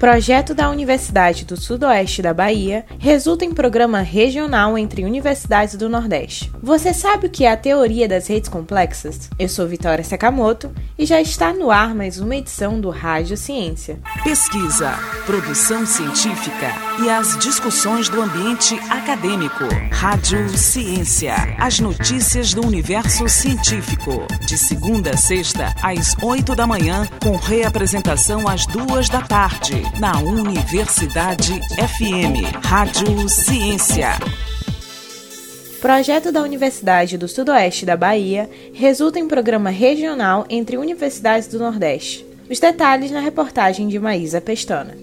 Projeto da Universidade do Sudoeste da Bahia resulta em programa regional entre universidades do Nordeste. Você sabe o que é a teoria das redes complexas? Eu sou Vitória Sakamoto e já está no ar mais uma edição do Rádio Ciência. Pesquisa, produção científica e as discussões do ambiente acadêmico. Rádio Ciência, as notícias do universo científico. De segunda a sexta, às oito da manhã, com reapresentação às duas da tarde na Universidade FM. Rádio Ciência. Projeto da Universidade do Sudoeste da Bahia resulta em programa regional entre universidades do Nordeste. Os detalhes na reportagem de Maísa Pestana.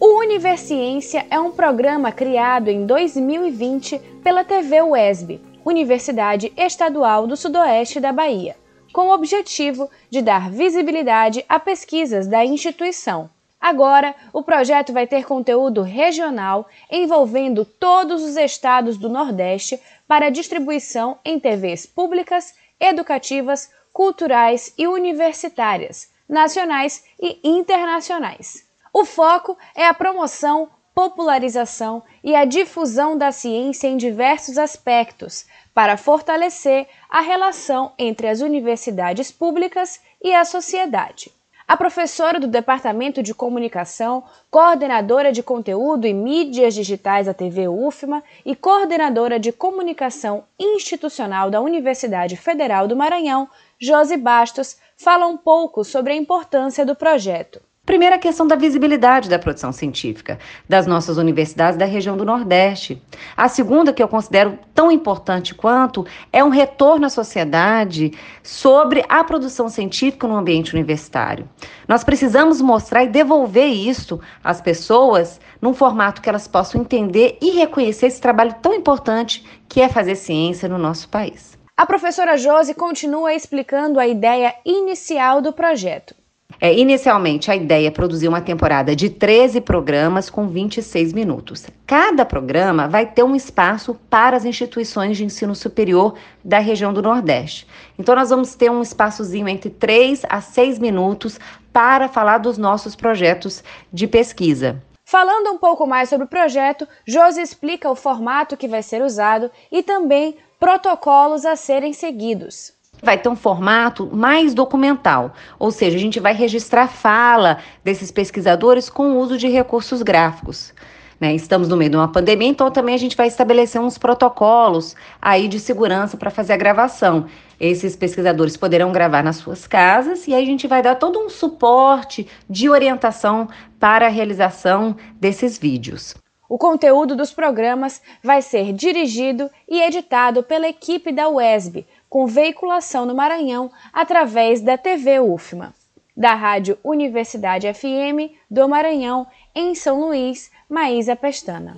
O Universiência é um programa criado em 2020 pela TV UESB, Universidade Estadual do Sudoeste da Bahia, com o objetivo de dar visibilidade a pesquisas da instituição Agora, o projeto vai ter conteúdo regional envolvendo todos os estados do Nordeste para distribuição em TVs públicas, educativas, culturais e universitárias, nacionais e internacionais. O foco é a promoção, popularização e a difusão da ciência em diversos aspectos, para fortalecer a relação entre as universidades públicas e a sociedade. A professora do Departamento de Comunicação, coordenadora de conteúdo e mídias digitais da TV UFMA e coordenadora de comunicação institucional da Universidade Federal do Maranhão, Josi Bastos, fala um pouco sobre a importância do projeto. Primeira questão da visibilidade da produção científica das nossas universidades da região do Nordeste. A segunda, que eu considero tão importante quanto, é um retorno à sociedade sobre a produção científica no ambiente universitário. Nós precisamos mostrar e devolver isso às pessoas num formato que elas possam entender e reconhecer esse trabalho tão importante que é fazer ciência no nosso país. A professora Josi continua explicando a ideia inicial do projeto. É, inicialmente, a ideia é produzir uma temporada de 13 programas com 26 minutos. Cada programa vai ter um espaço para as instituições de ensino superior da região do Nordeste. Então, nós vamos ter um espaçozinho entre 3 a 6 minutos para falar dos nossos projetos de pesquisa. Falando um pouco mais sobre o projeto, Josi explica o formato que vai ser usado e também protocolos a serem seguidos vai ter um formato mais documental, ou seja, a gente vai registrar fala desses pesquisadores com o uso de recursos gráficos. Né? Estamos no meio de uma pandemia, então também a gente vai estabelecer uns protocolos aí de segurança para fazer a gravação. Esses pesquisadores poderão gravar nas suas casas e aí a gente vai dar todo um suporte de orientação para a realização desses vídeos. O conteúdo dos programas vai ser dirigido e editado pela equipe da UESB, com veiculação no Maranhão através da TV UFMA. Da Rádio Universidade FM do Maranhão, em São Luís, Maísa Pestana.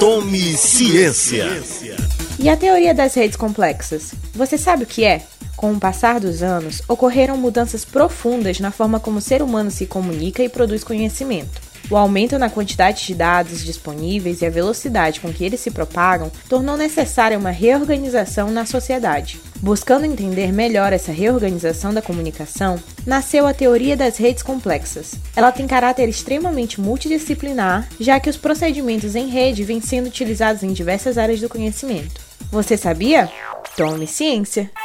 Tome ciência. E a teoria das redes complexas? Você sabe o que é? Com o passar dos anos, ocorreram mudanças profundas na forma como o ser humano se comunica e produz conhecimento. O aumento na quantidade de dados disponíveis e a velocidade com que eles se propagam tornou necessária uma reorganização na sociedade. Buscando entender melhor essa reorganização da comunicação, nasceu a teoria das redes complexas. Ela tem caráter extremamente multidisciplinar, já que os procedimentos em rede vêm sendo utilizados em diversas áreas do conhecimento. Você sabia? Tome Ciência.